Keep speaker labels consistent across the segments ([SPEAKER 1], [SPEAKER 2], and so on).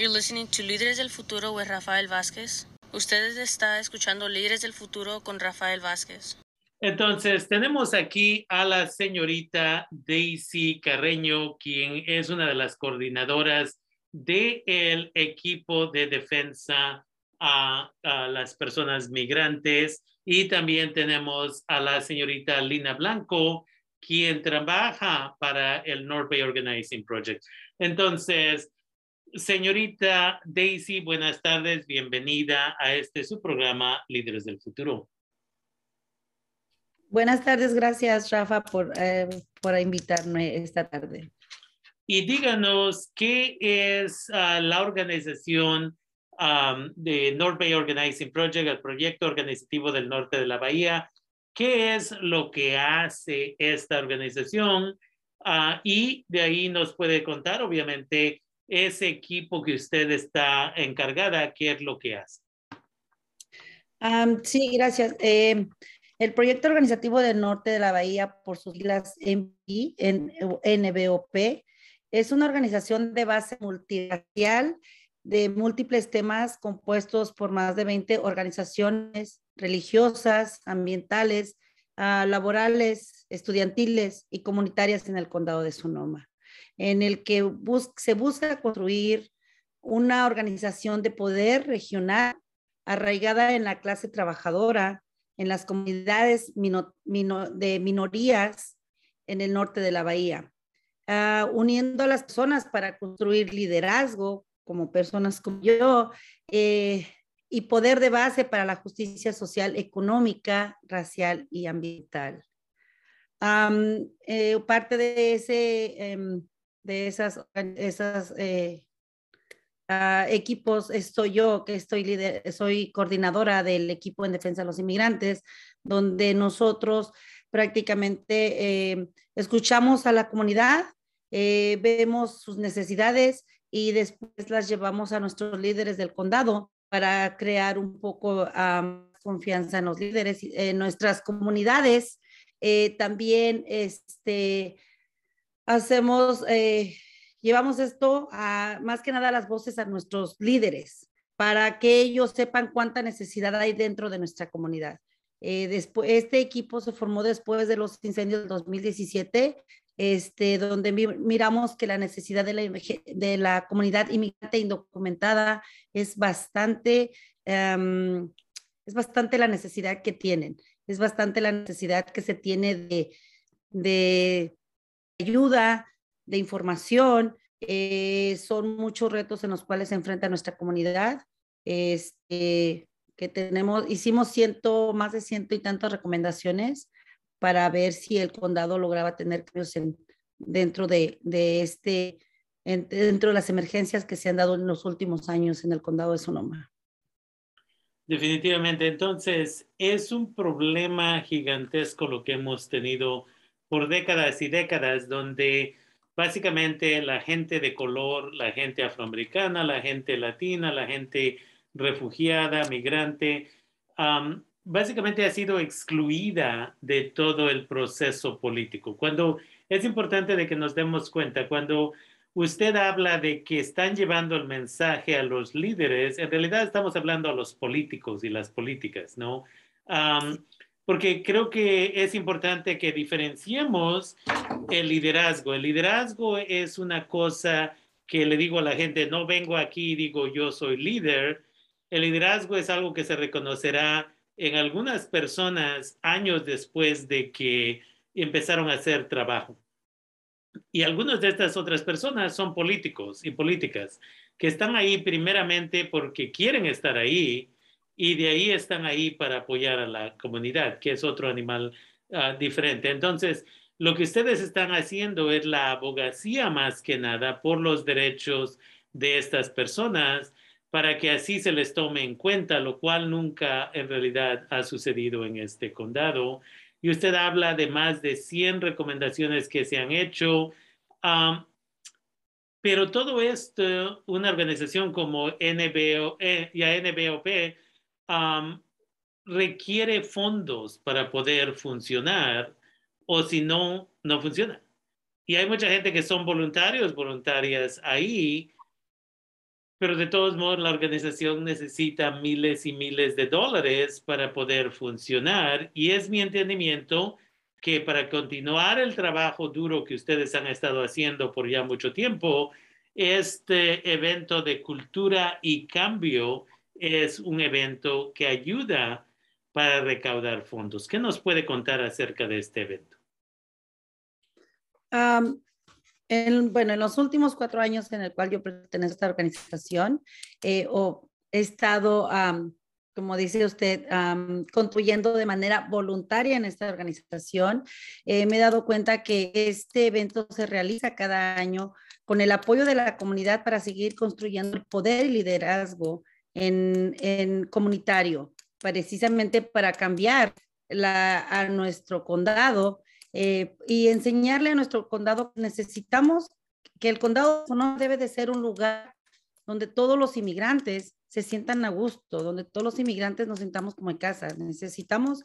[SPEAKER 1] You're listening to Líderes del Futuro with Rafael Vázquez. Ustedes está escuchando Líderes del Futuro con Rafael Vázquez.
[SPEAKER 2] Entonces, tenemos aquí a la señorita Daisy Carreño, quien es una de las coordinadoras del equipo de defensa a, a, las personas migrantes. Y también tenemos a la señorita Lina Blanco, quien trabaja para el North Bay Organizing Project. Entonces, señorita Daisy, buenas tardes, bienvenida a este su programa Líderes del Futuro.
[SPEAKER 3] Buenas tardes, gracias Rafa por, eh, por invitarme esta tarde.
[SPEAKER 2] Y díganos, ¿qué es uh, la organización um, de North Bay Organizing Project, el proyecto organizativo del norte de la Bahía? ¿Qué es lo que hace esta organización? Uh, y de ahí nos puede contar, obviamente, ese equipo que usted está encargada, ¿qué es lo que hace?
[SPEAKER 3] Sí, gracias. Eh, el proyecto organizativo del norte de la Bahía, por sus siglas NBOP, es una organización de base multiracial de múltiples temas compuestos por más de 20 organizaciones religiosas, ambientales, uh, laborales, estudiantiles y comunitarias en el condado de Sonoma, en el que bus se busca construir una organización de poder regional arraigada en la clase trabajadora, en las comunidades mino, mino, de minorías en el norte de la bahía, uh, uniendo a las personas para construir liderazgo como personas como yo eh, y poder de base para la justicia social, económica, racial y ambiental. Um, eh, parte de, ese, um, de esas, esas eh, uh, equipos estoy yo, que estoy líder, soy coordinadora del equipo en defensa de los inmigrantes, donde nosotros prácticamente eh, escuchamos a la comunidad, eh, vemos sus necesidades y después las llevamos a nuestros líderes del condado para crear un poco um, confianza en los líderes, en nuestras comunidades. Eh, también este, hacemos eh, llevamos esto a más que nada las voces a nuestros líderes para que ellos sepan cuánta necesidad hay dentro de nuestra comunidad. Eh, después, este equipo se formó después de los incendios del 2017, este, donde miramos que la necesidad de la, de la comunidad inmigrante indocumentada es bastante, um, es bastante la necesidad que tienen, es bastante la necesidad que se tiene de, de ayuda, de información. Eh, son muchos retos en los cuales se enfrenta nuestra comunidad. Este, que tenemos, hicimos ciento, más de ciento y tantas recomendaciones para ver si el condado lograba tener cambios en, dentro de, de este, en, dentro de las emergencias que se han dado en los últimos años en el condado de Sonoma.
[SPEAKER 2] Definitivamente, entonces es un problema gigantesco lo que hemos tenido por décadas y décadas, donde básicamente la gente de color, la gente afroamericana, la gente latina, la gente refugiada, migrante, um, básicamente ha sido excluida de todo el proceso político. Cuando es importante de que nos demos cuenta, cuando usted habla de que están llevando el mensaje a los líderes, en realidad estamos hablando a los políticos y las políticas, ¿no? Um, porque creo que es importante que diferenciemos el liderazgo. El liderazgo es una cosa que le digo a la gente, no vengo aquí y digo yo soy líder. El liderazgo es algo que se reconocerá en algunas personas años después de que empezaron a hacer trabajo. Y algunas de estas otras personas son políticos y políticas que están ahí primeramente porque quieren estar ahí y de ahí están ahí para apoyar a la comunidad, que es otro animal uh, diferente. Entonces, lo que ustedes están haciendo es la abogacía más que nada por los derechos de estas personas para que así se les tome en cuenta, lo cual nunca en realidad ha sucedido en este condado. Y usted habla de más de 100 recomendaciones que se han hecho. Um, pero todo esto, una organización como NBO, eh, y NBOP requiere fondos para poder funcionar o si no, no funciona. Y hay mucha gente que son voluntarios, voluntarias ahí, pero de todos modos la organización necesita miles y miles de dólares para poder funcionar y es mi entendimiento que para continuar el trabajo duro que ustedes han estado haciendo por ya mucho tiempo, este evento de cultura y cambio es un evento que ayuda para recaudar fondos. ¿Qué nos puede contar acerca de este evento?
[SPEAKER 3] bueno, en los últimos cuatro años en el cual yo pertenezco a esta organización, eh, o he estado, como dice usted, construyendo de manera voluntaria en esta organización. Eh, me he dado cuenta que este evento se realiza cada año con el apoyo de la comunidad para seguir construyendo el poder y liderazgo en, en comunitario, precisamente para cambiar la, a nuestro condado eh, y enseñarle a nuestro condado que necesitamos que el condado no debe de ser un lugar donde todos los inmigrantes se sientan a gusto, donde todos los inmigrantes nos sintamos como en casa. Necesitamos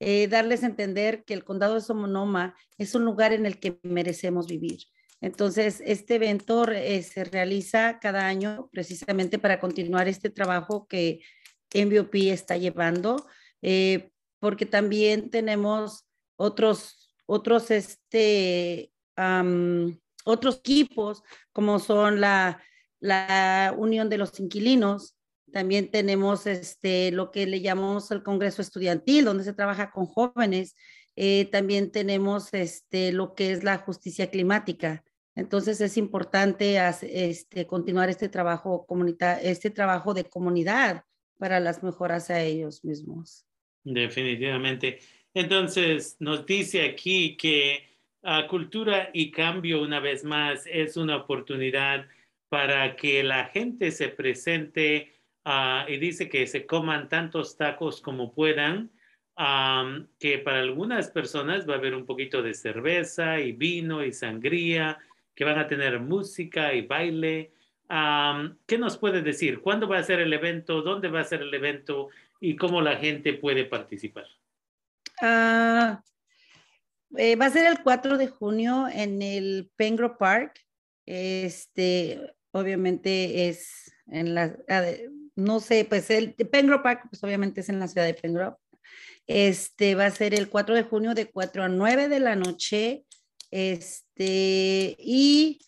[SPEAKER 3] eh, darles a entender que el condado de Somonoma es un lugar en el que merecemos vivir. Entonces, este evento eh, se realiza cada año precisamente para continuar este trabajo que MVOP está llevando, porque también tenemos otros otros, este, otros equipos, como son la, la Unión de los Inquilinos. También tenemos este, lo que le llamamos el Congreso Estudiantil, donde se trabaja con jóvenes. Eh, también tenemos este, lo que es la justicia climática. Entonces es importante este, continuar este trabajo, este trabajo de comunidad para las mejoras a ellos mismos.
[SPEAKER 2] Definitivamente. Entonces, nos dice aquí que uh, cultura y cambio, una vez más, es una oportunidad para que la gente se presente uh, y dice que se coman tantos tacos como puedan, que para algunas personas va a haber un poquito de cerveza y vino y sangría, que van a tener música y baile. Um, ¿Qué nos puede decir? ¿Cuándo va a ser el evento? ¿Dónde va a ser el evento? ¿Y cómo la gente puede participar?
[SPEAKER 3] Ah, eh, va a ser el 4 de junio en el Pengro Park. Este, obviamente es en la, ah, no sé, pues el Pengro Park, pues obviamente es en la ciudad de Pengro. Este va a ser el 4 de junio de 4 a 9 de la noche. Este, y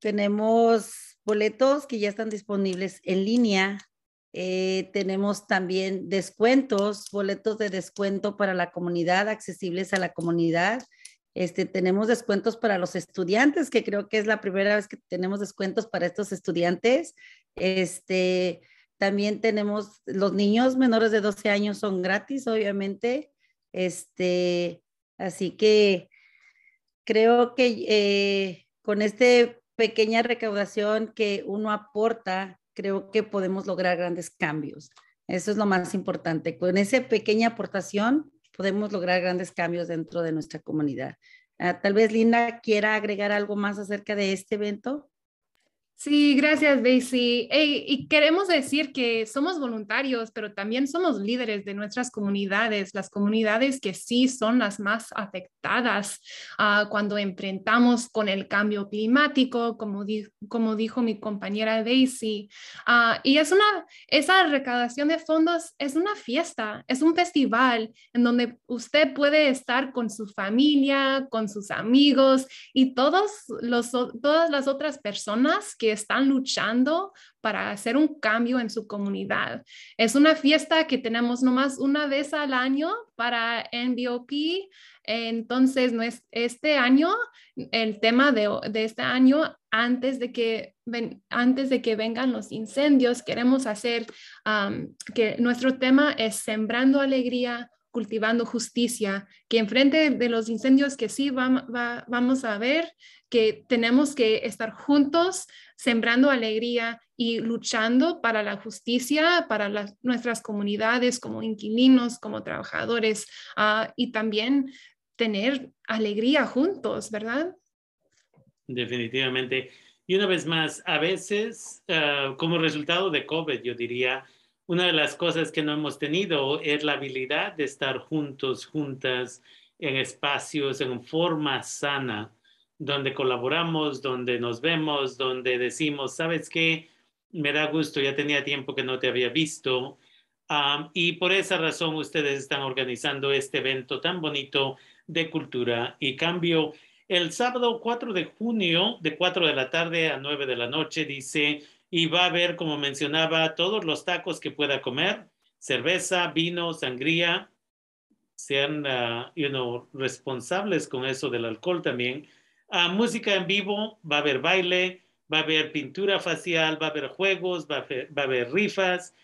[SPEAKER 3] tenemos boletos que ya están disponibles en línea eh, tenemos también descuentos, boletos de descuento para la comunidad, accesibles a la comunidad. Este, tenemos descuentos para los estudiantes, que creo que es la primera vez que tenemos descuentos para estos estudiantes. Este, también tenemos los niños menores de 12 años son gratis, obviamente. Este, así que creo que eh, con esta pequeña recaudación que uno aporta creo que podemos lograr grandes cambios. Eso es lo más importante. Con esa pequeña aportación podemos lograr grandes cambios dentro de nuestra comunidad. Ah, tal vez Linda quiera agregar algo más acerca de este evento.
[SPEAKER 4] Sí, gracias, Daisy. y queremos decir que somos voluntarios, pero también somos líderes de nuestras comunidades, las comunidades que sí son las más afectadas uh, cuando enfrentamos con el cambio climático, como, como dijo mi compañera Daisy. Uh, y es una, esa recaudación de fondos es una fiesta, es un festival en donde usted puede estar con su familia, con sus amigos y todos los, todas las otras personas que están luchando para hacer un cambio en su comunidad. Es una fiesta que tenemos nomás una vez al año para NBOP. Entonces, este año, el tema de, este año, antes de, que, antes de que vengan los incendios, queremos hacer que nuestro tema es sembrando alegría, cultivando justicia, que enfrente de los incendios que sí vamos a ver, que tenemos que estar juntos, sembrando alegría y luchando para la justicia, para nuestras comunidades como inquilinos, como trabajadores, ah, y también tener alegría juntos, ¿verdad?
[SPEAKER 2] Definitivamente. Y una vez más, a veces, ah, como resultado de COVID, yo diría, una de las cosas que no hemos tenido es la habilidad de estar juntos, juntas, en espacios, en forma sana, donde colaboramos, donde nos vemos, donde decimos, ¿sabes qué? Me da gusto, ya tenía tiempo que no te había visto. y por esa razón ustedes están organizando este evento tan bonito de cultura y cambio. El sábado 4 de junio, de 4 de la tarde a 9 de la noche, dice, y va a haber, como mencionaba, todos los tacos que pueda comer, cerveza, vino, sangría, sean uh, responsables con eso del alcohol también. Uh, música en vivo, va a haber baile, va a haber pintura facial, va a haber juegos, va a haber, va a haber rifas.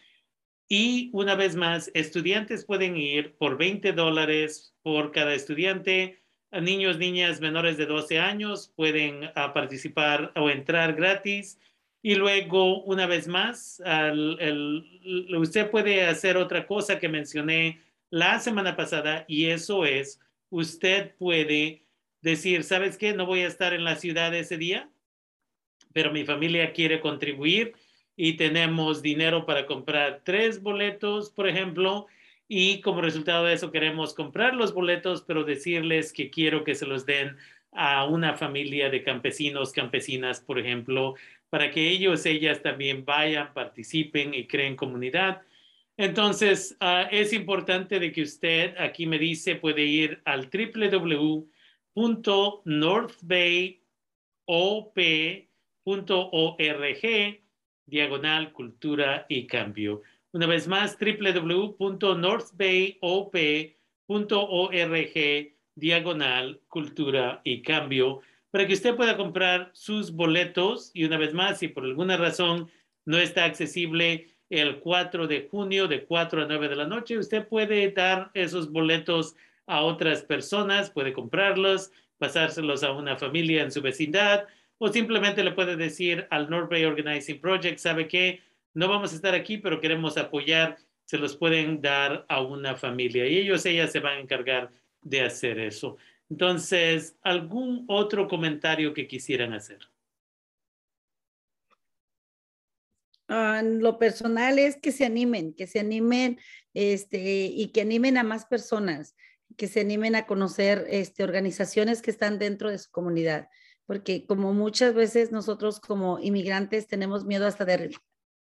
[SPEAKER 2] Y una vez más, estudiantes pueden ir por 20 dólares por cada estudiante. Niños, niñas menores de 12 años pueden participar o entrar gratis. Y luego, una vez más, usted puede hacer otra cosa que mencioné la semana pasada y eso es, usted puede decir, ¿sabes qué? No voy a estar en la ciudad ese día, pero mi familia quiere contribuir y tenemos dinero para comprar tres boletos, por ejemplo, y como resultado de eso queremos comprar los boletos, pero decirles que quiero que se los den a una familia de campesinos, campesinas, por ejemplo, para que ellos, ellas también vayan, participen y creen comunidad. Entonces, uh, es importante de que usted, aquí me dice, puede ir al www.northbayop.org, diagonal cultura y cambio. Una vez más, www.northbayop.org, diagonal cultura y cambio, para que usted pueda comprar sus boletos y una vez más, si por alguna razón no está accesible, el 4 de junio de 4 a 9 de la noche. Usted puede dar esos boletos a otras personas, puede comprarlos, pasárselos a una familia en su vecindad o simplemente le puede decir al North Bay Organizing Project, ¿sabe qué? No vamos a estar aquí, pero queremos apoyar, se los pueden dar a una familia y ellos, ellas se van a encargar de hacer eso. Entonces, ¿algún otro comentario que quisieran hacer?
[SPEAKER 3] Ah, lo personal es que se animen, que se animen este, y que animen a más personas, que se animen a conocer este, organizaciones que están dentro de su comunidad, porque como muchas veces nosotros como inmigrantes tenemos miedo hasta de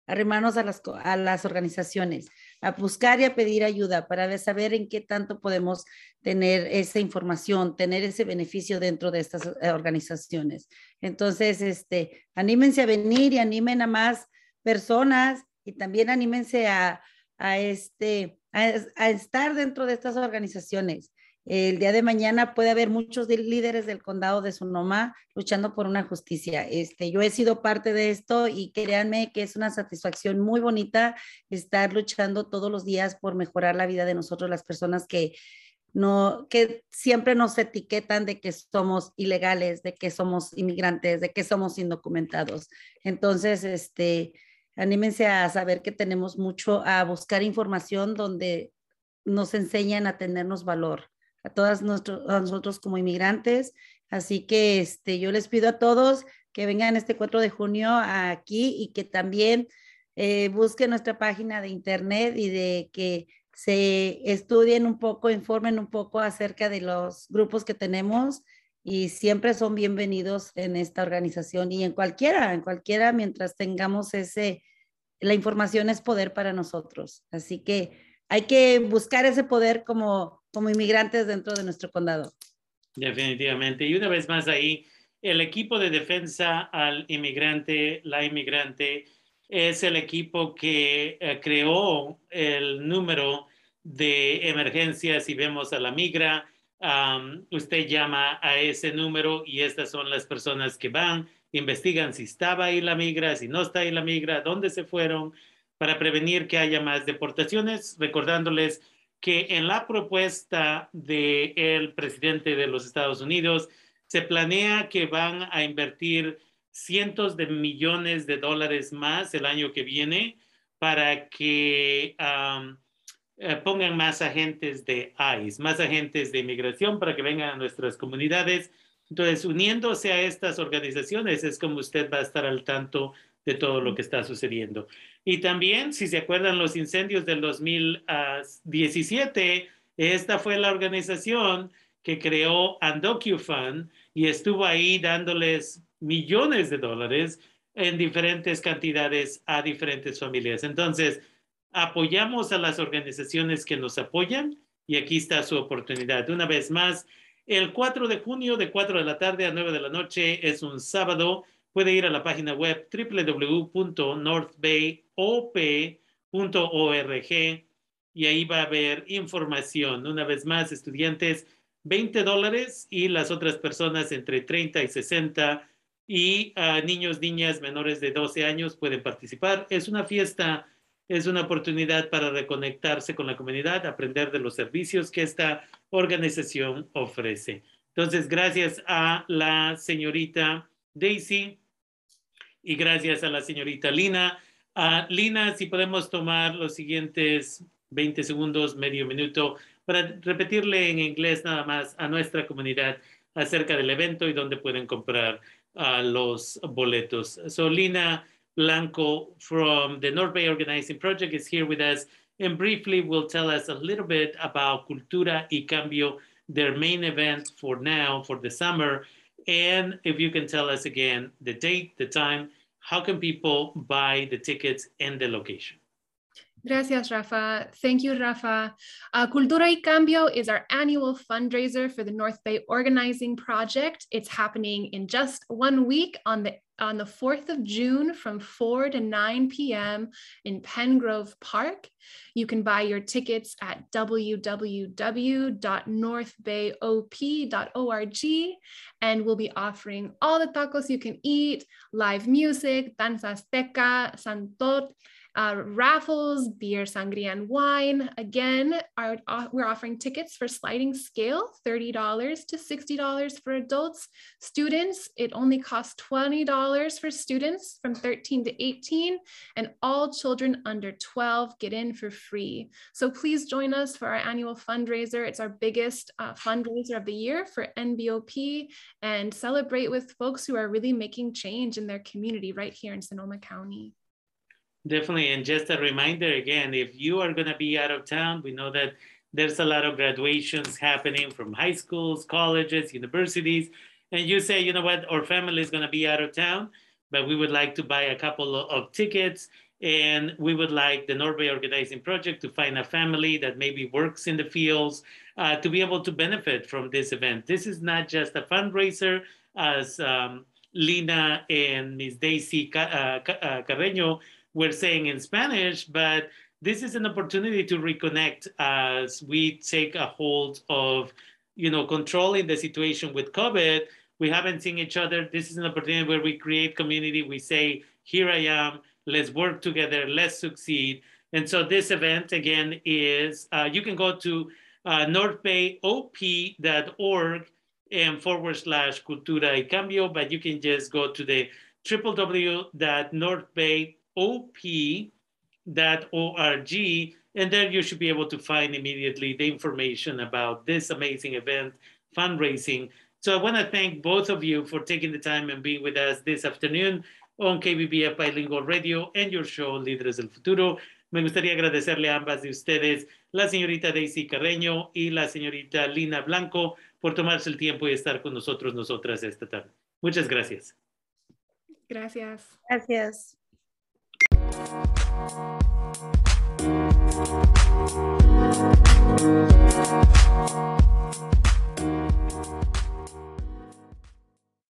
[SPEAKER 3] arrimarnos a las, a las organizaciones, a buscar y a pedir ayuda para saber en qué tanto podemos tener esa información, tener ese beneficio dentro de estas eh, organizaciones. Entonces, este, anímense a venir y animen a más personas y también anímense a, a este, a, estar dentro de estas organizaciones. El día de mañana puede haber muchos líderes del condado de Sonoma luchando por una justicia. Este, yo he sido parte de esto y créanme que es una satisfacción muy bonita estar luchando todos los días por mejorar la vida de nosotros, las personas que no, que siempre nos etiquetan de que somos ilegales, de que somos inmigrantes, de que somos indocumentados. Entonces, este, anímense a saber que tenemos mucho, a buscar información donde nos enseñan a tenernos valor, a todas nosotros como inmigrantes. Así que este, yo les pido a todos que vengan este 4 de junio aquí y que también eh, busquen nuestra página de internet y de que se estudien un poco, informen un poco acerca de los grupos que tenemos y siempre son bienvenidos en esta organización y en cualquiera, en cualquiera, mientras tengamos ese, la información es poder para nosotros. Así que hay que buscar ese poder como, como inmigrantes dentro de nuestro condado.
[SPEAKER 2] Definitivamente. Y una vez más ahí, el equipo de defensa al inmigrante, la inmigrante, es el equipo que eh, creó el número de emergencias y vemos a la migra usted llama a ese número y estas son las personas que van, investigan si estaba ahí la migra, si no está ahí la migra, dónde se fueron, para prevenir que haya más deportaciones, recordándoles que en la propuesta del presidente de los Estados Unidos se planea que van a invertir cientos de millones de dólares más el año que viene para que eh, pongan más agentes de ICE, más agentes de inmigración para que vengan a nuestras comunidades. Entonces, uniéndose a estas organizaciones es como usted va a estar al tanto de todo lo que está sucediendo. Y también, si se acuerdan los incendios del 2017, esta fue la organización que creó UndocuFund y estuvo ahí dándoles millones de dólares en diferentes cantidades a diferentes familias. Entonces, apoyamos a las organizaciones que nos apoyan y aquí está su oportunidad. Una vez más, el 4 de junio de 4 de la tarde a 9 de la noche es un sábado. Puede ir a la página web www.northbayop.org y ahí va a haber información. Una vez más, estudiantes, 20 dólares y las otras personas entre 30 y 60 y uh, niños, niñas menores de 12 años pueden participar. Es una fiesta, es una oportunidad para reconectarse con la comunidad, aprender de los servicios que esta organización ofrece. Entonces, gracias a la señorita Daisy y gracias a la señorita Lina. Uh, Lina, si podemos tomar los siguientes 20 segundos, medio minuto, para repetirle en inglés nada más a nuestra comunidad acerca del evento y dónde pueden comprar uh, los boletos. So Lina Blanco from the North Bay Organizing Project is here with us and briefly will tell us a little bit about Cultura y Cambio, their main event for now, for the summer. And if you can tell us again the date, the time, how can people buy the tickets and the location?
[SPEAKER 4] Gracias, Rafa. Thank you, Rafa. Uh, Cultura y Cambio is our annual fundraiser for the North Bay Organizing Project. It's happening in just one week on the on the 4th of June from 4 to 9 p.m. in Pengrove Park. You can buy your tickets at www.northbayop.org and we'll be offering all the tacos you can eat, live music, danza azteca, santot, uh, raffles, beer, sangria, and wine. Again, our, we're offering tickets for sliding scale, $30 to $60 for adults. Students, it only costs $20 for students from 13 to 18, and all children under 12 get in for free. So please join us for our annual fundraiser. It's our biggest uh, fundraiser of the year for NBOP and celebrate with folks who are really making change in their community right here in Sonoma County.
[SPEAKER 2] Definitely. And just a reminder again, if you are going to be out of town, we know that there's a lot of graduations happening from high schools, colleges, universities. And you say, you know what, our family is going to be out of town, but we would like to buy a couple of tickets. And we would like the Norway Organizing Project to find a family that maybe works in the fields uh, to be able to benefit from this event. This is not just a fundraiser, as um, Lina and Ms. Daisy uh, uh, Carreño we're saying in Spanish, but this is an opportunity to reconnect as we take a hold of, you know, controlling the situation with COVID. We haven't seen each other. This is an opportunity where we create community. We say, here I am, let's work together, let's succeed. And so this event again is, uh, you can go to uh, northbayop.org and forward slash cultura y cambio, but you can just go to the www.northbay.org op.org, and there you should be able to find immediately the information about this amazing event, fundraising. So I want to thank both of you for taking the time and being with us this afternoon on KBBF Bilingual Radio and your show Líderes del Futuro. Me gustaría agradecerle a ambas de ustedes, la señorita Daisy Carreño y la señorita Lina Blanco, por tomarse el tiempo y estar con nosotros, nosotras esta tarde. Muchas gracias.
[SPEAKER 4] Gracias.
[SPEAKER 3] Gracias.
[SPEAKER 5] Thank you.